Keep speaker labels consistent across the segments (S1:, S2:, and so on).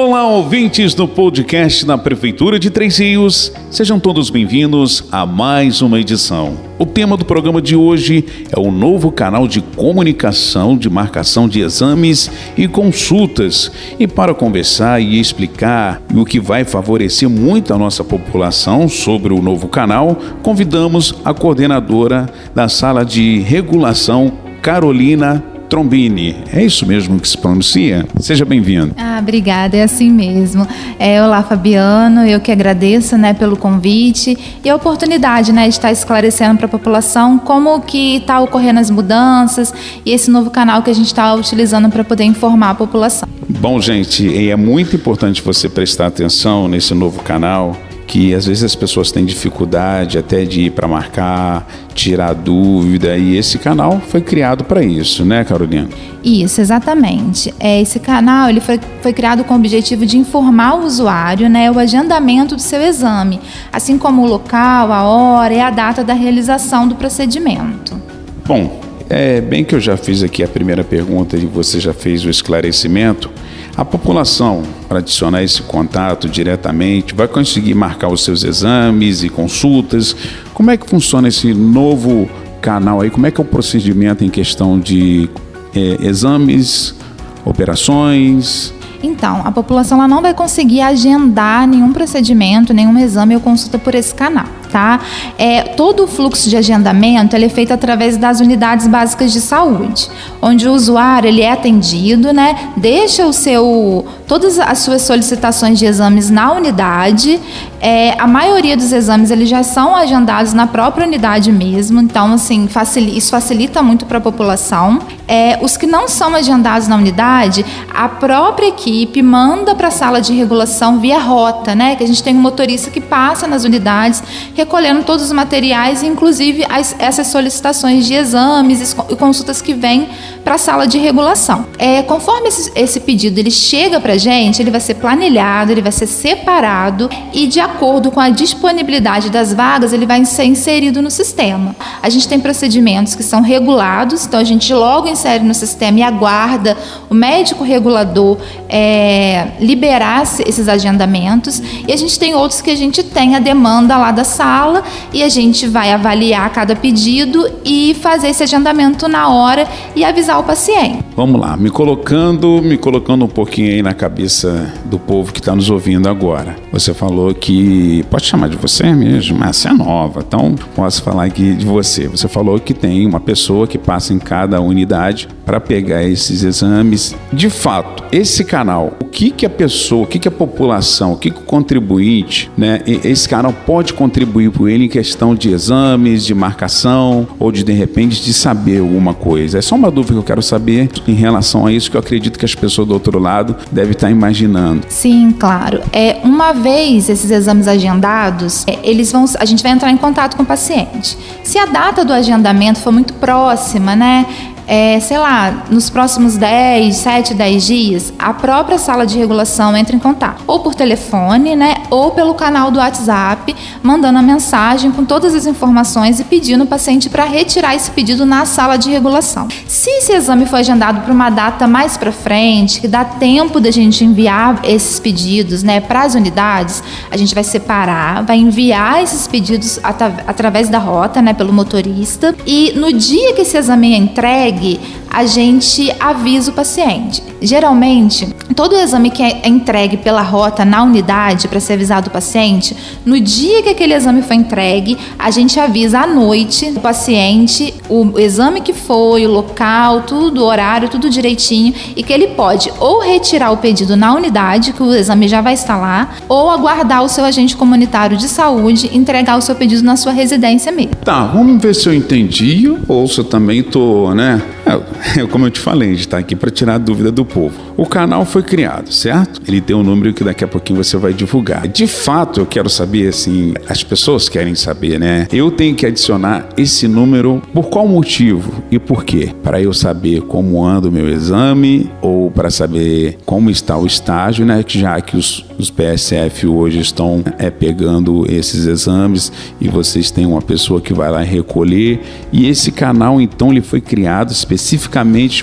S1: Olá, ouvintes do podcast da Prefeitura de Três Rios. Sejam todos bem-vindos a mais uma edição. O tema do programa de hoje é o novo canal de comunicação de marcação de exames e consultas. E para conversar e explicar o que vai favorecer muito a nossa população sobre o novo canal, convidamos a coordenadora da Sala de Regulação, Carolina Trombini. É isso mesmo que se pronuncia? Seja bem-vindo.
S2: Ah, obrigada, é assim mesmo. É, olá, Fabiano, eu que agradeço né, pelo convite e a oportunidade né, de estar esclarecendo para a população como que está ocorrendo as mudanças e esse novo canal que a gente está utilizando para poder informar a população.
S1: Bom, gente, é muito importante você prestar atenção nesse novo canal que às vezes as pessoas têm dificuldade até de ir para marcar, tirar dúvida, e esse canal foi criado para isso, né, Carolina?
S2: Isso, exatamente. É, esse canal ele foi, foi criado com o objetivo de informar o usuário né, o agendamento do seu exame, assim como o local, a hora e a data da realização do procedimento.
S1: Bom, é bem que eu já fiz aqui a primeira pergunta e você já fez o esclarecimento. A população, para adicionar esse contato diretamente, vai conseguir marcar os seus exames e consultas. Como é que funciona esse novo canal aí? Como é que é o procedimento em questão de é, exames, operações?
S2: Então, a população ela não vai conseguir agendar nenhum procedimento, nenhum exame ou consulta por esse canal tá? É, todo o fluxo de agendamento é feito através das unidades básicas de saúde, onde o usuário ele é atendido, né? Deixa o seu todas as suas solicitações de exames na unidade. É, a maioria dos exames eles já são agendados na própria unidade mesmo, então assim facilita, isso facilita muito para a população. É, os que não são agendados na unidade, a própria equipe manda para a sala de regulação via rota, né? Que a gente tem um motorista que passa nas unidades recolhendo todos os materiais, inclusive as, essas solicitações de exames e consultas que vêm para a sala de regulação. É, conforme esse, esse pedido ele chega para gente, ele vai ser planilhado, ele vai ser separado e de acordo com a disponibilidade das vagas, ele vai ser inserido no sistema. A gente tem procedimentos que são regulados, então a gente logo insere no sistema e aguarda o médico regulador é, liberar esses agendamentos. E a gente tem outros que a gente tem a demanda lá da sala e a gente vai avaliar cada pedido e fazer esse agendamento na hora e avisar o paciente.
S1: Vamos lá, me colocando, me colocando um pouquinho aí na cabeça do povo que está nos ouvindo agora. Você falou que pode chamar de você mesmo, mas você é nova, então posso falar aqui de você. Você falou que tem uma pessoa que passa em cada unidade para pegar esses exames. De fato, esse canal, o que que a pessoa, o que que a população, o que que o contribuinte, né, esse canal pode contribuir por ele em questão de exames, de marcação ou de de repente de saber alguma coisa. É só uma dúvida que eu quero saber em relação a isso que eu acredito que as pessoas do outro lado devem estar imaginando.
S2: Sim, claro. É uma vez esses exames agendados, é, eles vão, a gente vai entrar em contato com o paciente. Se a data do agendamento for muito próxima, né? É, sei lá, nos próximos 10, 7, 10 dias, a própria sala de regulação entra em contato, ou por telefone, né, ou pelo canal do WhatsApp, mandando a mensagem com todas as informações e pedindo o paciente para retirar esse pedido na sala de regulação. Se esse exame for agendado para uma data mais para frente, que dá tempo da gente enviar esses pedidos, né, para as unidades, a gente vai separar, vai enviar esses pedidos at através da rota, né, pelo motorista, e no dia que esse exame é entregue, entregue, a gente avisa o paciente. Geralmente, todo o exame que é entregue pela rota na unidade para ser avisado o paciente, no dia que aquele exame foi entregue, a gente avisa à noite o paciente o exame que foi, o local, tudo, o horário, tudo direitinho e que ele pode ou retirar o pedido na unidade, que o exame já vai estar lá, ou aguardar o seu agente comunitário de saúde entregar o seu pedido na sua residência mesmo.
S1: Tá, vamos ver se eu entendi ou se eu também tô, né? É, como eu te falei, a gente está aqui para tirar a dúvida do povo. O canal foi criado, certo? Ele tem um número que daqui a pouquinho você vai divulgar. De fato, eu quero saber, assim, as pessoas querem saber, né? Eu tenho que adicionar esse número por qual motivo e por quê? Para eu saber como anda o meu exame ou para saber como está o estágio, né? Já que os, os PSF hoje estão é, pegando esses exames e vocês têm uma pessoa que vai lá recolher. E esse canal, então, ele foi criado especificamente,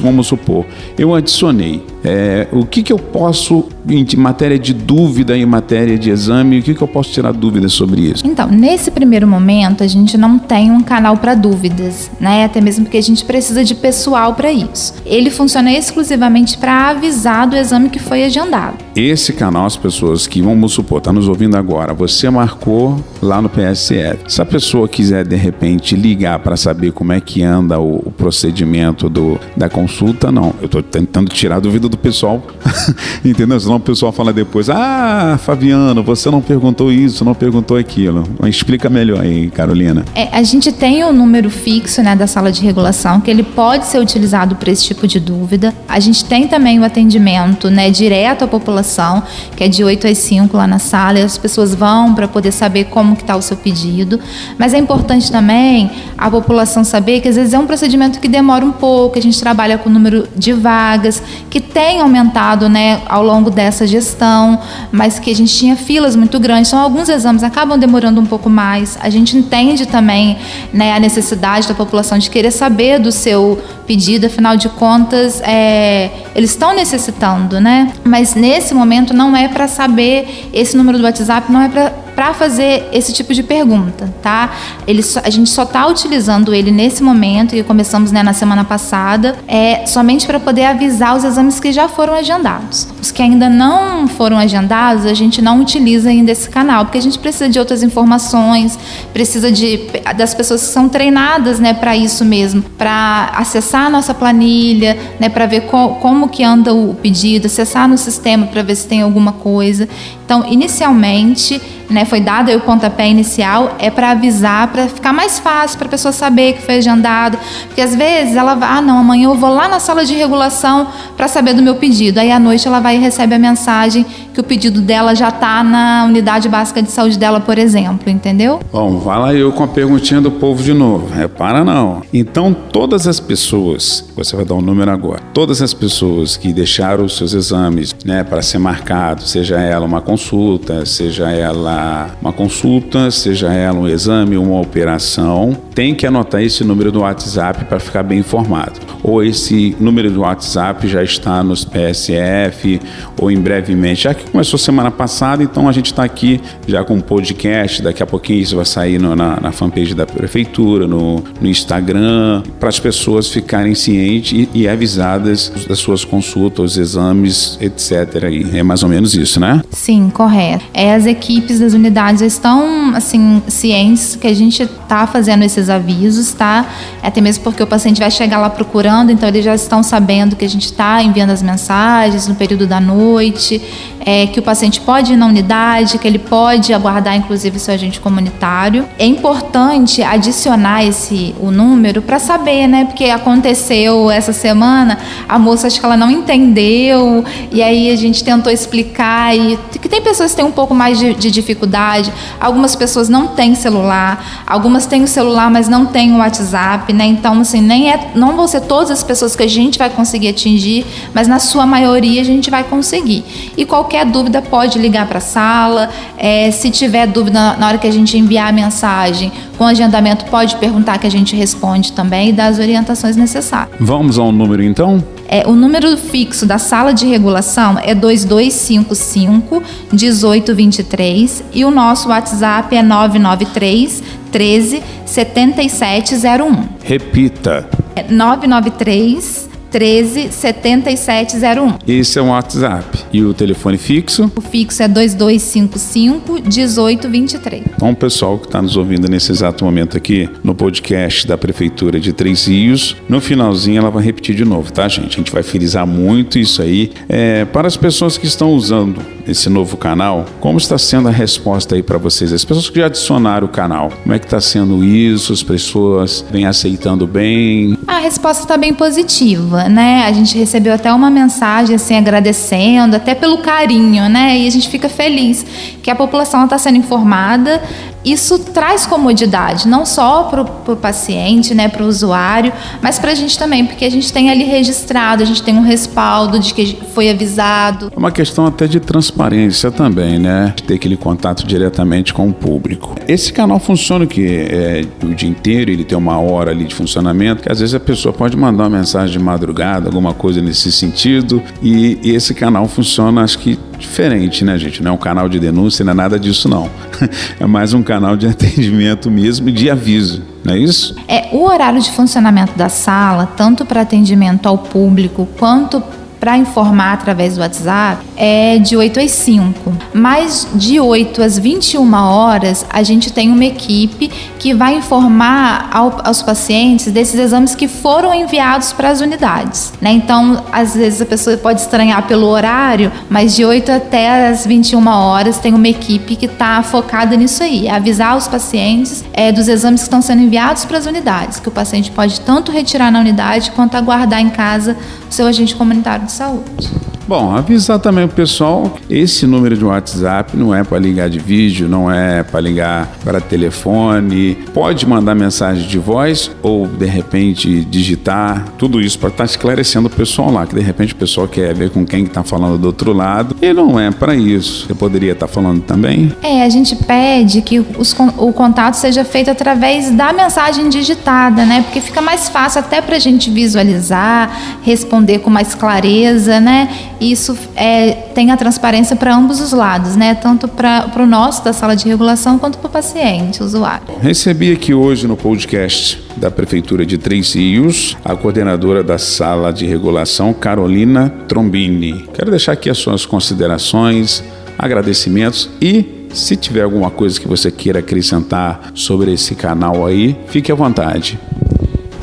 S1: vamos supor, eu adicionei é, o que, que eu posso, em matéria de dúvida, em matéria de exame, o que, que eu posso tirar dúvidas sobre isso?
S2: Então, nesse primeiro momento, a gente não tem um canal para dúvidas, né? Até mesmo porque a gente precisa de pessoal para isso. Ele funciona exclusivamente para avisar do exame que foi agendado.
S1: Esse canal, as pessoas que, vamos supor, está nos ouvindo agora, você marcou lá no PSF. Se a pessoa quiser, de repente, ligar para saber como é que anda o, o procedimento do, da consulta, não. Eu estou tentando tirar a dúvida do pessoal, entendeu? Senão o pessoal fala depois, ah, Fabiano, você não perguntou isso, não perguntou aquilo. Explica melhor aí, Carolina.
S2: É, a gente tem o um número fixo né, da sala de regulação, que ele pode ser utilizado para esse tipo de dúvida. A gente tem também o atendimento né, direto à população que é de 8 às 5 lá na sala, e as pessoas vão para poder saber como que está o seu pedido. Mas é importante também a população saber que às vezes é um procedimento que demora um pouco, a gente trabalha com o número de vagas, que tem aumentado né, ao longo dessa gestão, mas que a gente tinha filas muito grandes, então alguns exames acabam demorando um pouco mais. A gente entende também né, a necessidade da população de querer saber do seu pedido, afinal de contas, é, eles estão necessitando, né? Mas nesse momento não é para saber esse número do WhatsApp, não é para para fazer esse tipo de pergunta, tá? Ele, a gente só está utilizando ele nesse momento e começamos né, na semana passada, é somente para poder avisar os exames que já foram agendados. Os que ainda não foram agendados, a gente não utiliza ainda esse canal, porque a gente precisa de outras informações, precisa de das pessoas que são treinadas, né, para isso mesmo, para acessar a nossa planilha, né, para ver co, como que anda o pedido, acessar no sistema para ver se tem alguma coisa. Então, inicialmente, né, foi dado o pontapé inicial, é para avisar, para ficar mais fácil para a pessoa saber que foi agendado. Porque às vezes ela vai, ah, não, amanhã eu vou lá na sala de regulação para saber do meu pedido. Aí à noite ela vai e recebe a mensagem que o pedido dela já está na unidade básica de saúde dela, por exemplo, entendeu?
S1: Bom, vai lá eu com a perguntinha do povo de novo. Repara não. Então, todas as pessoas, você vai dar um número agora, todas as pessoas que deixaram os seus exames né, para ser marcado, seja ela uma consulta, seja ela uma consulta, seja ela um exame uma operação, tem que anotar esse número do WhatsApp para ficar bem informado. Ou esse número do WhatsApp já está nos PSF, ou em brevemente, já que começou semana passada, então a gente está aqui já com um podcast, daqui a pouquinho isso vai sair no, na, na, fanpage da prefeitura, no, no Instagram, para as pessoas ficarem cientes e, e, avisadas das suas consultas, exames, etc. É mais ou menos isso, né?
S2: Sim, correto. É, as equipes das unidades estão assim cientes que a gente está fazendo esses avisos, tá? Até mesmo porque o paciente vai chegar lá procurando, então eles já estão sabendo que a gente está enviando as mensagens no período da noite, é, que o paciente pode ir na unidade, que ele pode aguardar inclusive seu agente comunitário. É importante adicionar esse o número para saber, né? Porque aconteceu essa semana, a moça acho que ela não entendeu e aí a gente tentou explicar e que tem pessoas que têm um pouco mais de, de dificuldade, algumas pessoas não têm celular, algumas têm o celular, mas não têm o WhatsApp, né? Então, assim, nem é, não vão ser todas as pessoas que a gente vai conseguir atingir, mas na sua maioria a gente vai conseguir. E qualquer dúvida pode ligar para a sala, é, se tiver dúvida na hora que a gente enviar a mensagem, com agendamento pode perguntar que a gente responde também e dá as orientações necessárias.
S1: Vamos ao número então?
S2: É, o número fixo da sala de regulação é 2255 1823 e o nosso WhatsApp é 993 13 7701.
S1: Repita.
S2: É 993 13 7701.
S1: Esse é o WhatsApp. E o telefone fixo?
S2: O fixo é 2255 1823.
S1: Então, pessoal que está nos ouvindo nesse exato momento aqui no podcast da Prefeitura de Três Rios, no finalzinho ela vai repetir de novo, tá, gente? A gente vai frisar muito isso aí. É, para as pessoas que estão usando esse novo canal, como está sendo a resposta aí para vocês? As pessoas que já adicionaram o canal, como é que está sendo isso? As pessoas vêm aceitando bem?
S2: A resposta está bem positiva, né? A gente recebeu até uma mensagem assim agradecendo, até pelo carinho, né? E a gente fica feliz que a população está sendo informada isso traz comodidade, não só para o paciente, né, para o usuário, mas para a gente também, porque a gente tem ali registrado, a gente tem um respaldo de que foi avisado.
S1: É uma questão até de transparência também, né? Ter aquele contato diretamente com o público. Esse canal funciona que é o dia inteiro, ele tem uma hora ali de funcionamento, que às vezes a pessoa pode mandar uma mensagem de madrugada, alguma coisa nesse sentido, e, e esse canal funciona, acho que diferente, né, gente? Não é um canal de denúncia, não é nada disso, não. É mais um canal de atendimento mesmo e de aviso, não é isso?
S2: É, o horário de funcionamento da sala, tanto para atendimento ao público quanto para informar através do WhatsApp é de 8 às 5. Mas de 8 às 21 horas, a gente tem uma equipe que vai informar ao, aos pacientes desses exames que foram enviados para as unidades. Né? Então, às vezes a pessoa pode estranhar pelo horário, mas de 8 até as 21 horas tem uma equipe que está focada nisso aí, avisar os pacientes é, dos exames que estão sendo enviados para as unidades, que o paciente pode tanto retirar na unidade quanto aguardar em casa seu agente comunitário de saúde.
S1: Bom, avisar também o pessoal, esse número de WhatsApp não é para ligar de vídeo, não é para ligar para telefone. Pode mandar mensagem de voz ou de repente digitar, tudo isso para estar tá esclarecendo o pessoal lá, que de repente o pessoal quer ver com quem está falando do outro lado. E não é para isso. Você poderia estar tá falando também?
S2: É, a gente pede que os, o contato seja feito através da mensagem digitada, né? Porque fica mais fácil até para a gente visualizar, responder com mais clareza, né? Isso é, tem a transparência para ambos os lados, né? Tanto para o nosso da sala de regulação quanto para o paciente, usuário.
S1: Recebi aqui hoje no podcast da Prefeitura de Três Rios a coordenadora da sala de regulação, Carolina Trombini. Quero deixar aqui as suas considerações, agradecimentos e se tiver alguma coisa que você queira acrescentar sobre esse canal aí, fique à vontade.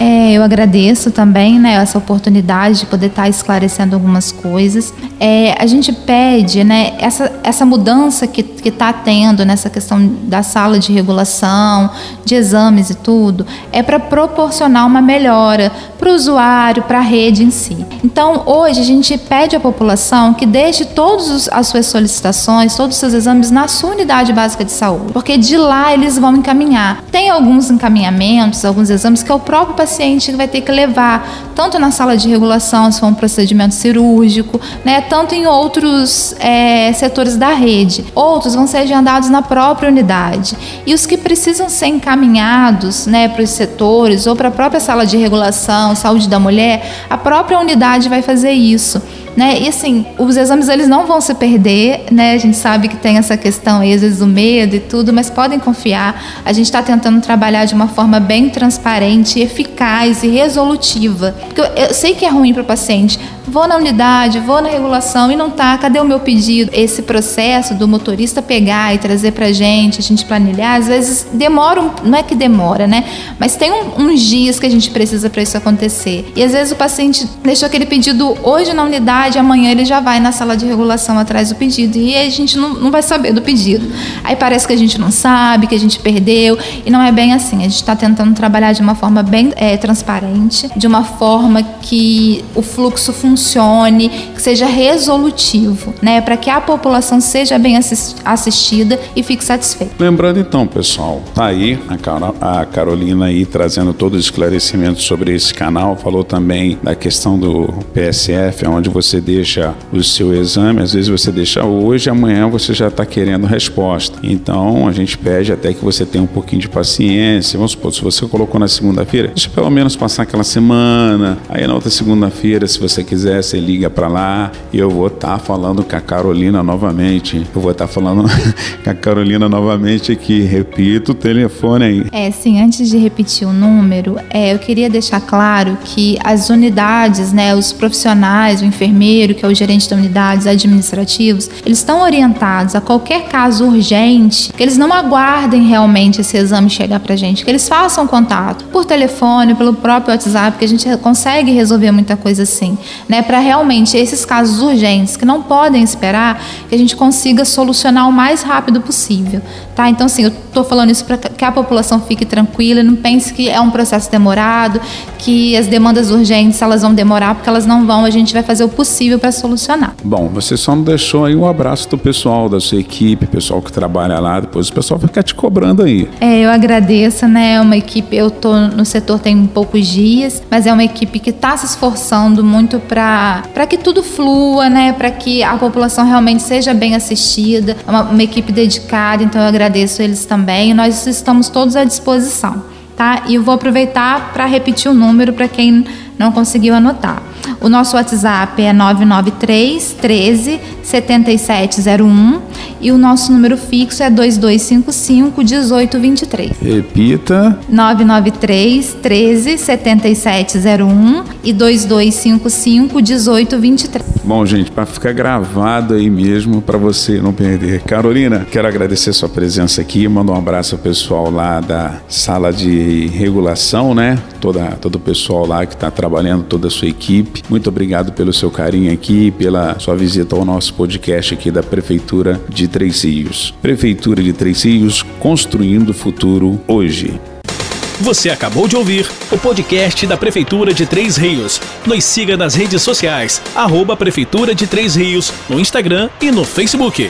S2: É, eu agradeço também né, essa oportunidade de poder estar esclarecendo algumas coisas. É, a gente pede né, essa, essa mudança que está tendo nessa questão da sala de regulação, de exames e tudo, é para proporcionar uma melhora para o usuário, para a rede em si. Então, hoje, a gente pede à população que deixe todas as suas solicitações, todos os seus exames na sua unidade básica de saúde, porque de lá eles vão encaminhar. Tem alguns encaminhamentos, alguns exames que é o próprio paciente paciente vai ter que levar, tanto na sala de regulação, se for um procedimento cirúrgico, né, tanto em outros é, setores da rede. Outros vão ser agendados na própria unidade. E os que precisam ser encaminhados né, para os setores ou para a própria sala de regulação, saúde da mulher, a própria unidade vai fazer isso. Né? E assim, os exames eles não vão se perder, né? A gente sabe que tem essa questão aí, às vezes o medo e tudo, mas podem confiar. A gente está tentando trabalhar de uma forma bem transparente, eficaz e resolutiva. Porque eu, eu sei que é ruim para o paciente, vou na unidade, vou na regulação e não tá, cadê o meu pedido? Esse processo do motorista pegar e trazer pra gente, a gente planilhar, às vezes demora, não é que demora, né? Mas tem um, uns dias que a gente precisa para isso acontecer. E às vezes o paciente deixou aquele pedido hoje na unidade, amanhã ele já vai na sala de regulação atrás do pedido e a gente não, não vai saber do pedido. Aí parece que a gente não sabe, que a gente perdeu e não é bem assim. A gente está tentando trabalhar de uma forma bem é, transparente, de uma forma que o fluxo funcione funcione, que seja resolutivo, né, para que a população seja bem assistida e fique satisfeita.
S1: Lembrando então, pessoal, tá aí a, a Carolina aí trazendo todo o esclarecimento sobre esse canal, falou também da questão do PSF, onde você deixa o seu exame, às vezes você deixa hoje, amanhã você já está querendo resposta. Então a gente pede até que você tenha um pouquinho de paciência. Vamos supor, se você colocou na segunda-feira, deixa pelo menos passar aquela semana. Aí na outra segunda-feira, se você quiser quiser, você liga para lá e eu vou estar tá falando com a Carolina novamente. Eu vou estar tá falando com a Carolina novamente aqui. Repito o telefone aí.
S2: É, sim, antes de repetir o número, é, eu queria deixar claro que as unidades, né, os profissionais, o enfermeiro, que é o gerente da unidades administrativos, eles estão orientados a qualquer caso urgente, que eles não aguardem realmente esse exame chegar pra gente, que eles façam contato por telefone, pelo próprio WhatsApp, que a gente consegue resolver muita coisa assim, né? Para realmente esses casos urgentes que não podem esperar, que a gente consiga solucionar o mais rápido possível, tá? Então, assim, eu estou falando isso para que a população fique tranquila, não pense que é um processo demorado, que as demandas urgentes elas vão demorar, porque elas não vão, a gente vai fazer o possível para solucionar.
S1: Bom, você só não deixou aí um abraço do pessoal da sua equipe, pessoal que trabalha lá, depois o pessoal fica te cobrando aí.
S2: É, eu agradeço, né? É uma equipe, eu tô no setor tem poucos dias, mas é uma equipe que está se esforçando muito para que tudo flua, né? Para que a população realmente seja bem assistida. É uma, uma equipe dedicada, então eu agradeço eles também. Nós estamos todos à disposição, tá? E eu vou aproveitar para repetir o número para quem não conseguiu anotar. O nosso WhatsApp é 993 13 7701 e o nosso número fixo é 2255 1823.
S1: Repita.
S2: 993 13 7701 e 2255 1823.
S1: Bom, gente, para ficar gravado aí mesmo, para você não perder. Carolina, quero agradecer sua presença aqui, mandar um abraço ao pessoal lá da sala de regulação, né? Toda, todo o pessoal lá que está trabalhando, toda a sua Muito obrigado pelo seu carinho aqui, pela sua visita ao nosso podcast aqui da Prefeitura de Três Rios. Prefeitura de Três Rios, construindo o futuro hoje.
S3: Você acabou de ouvir o podcast da Prefeitura de Três Rios. Nos siga nas redes sociais, arroba Prefeitura de Três Rios, no Instagram e no Facebook.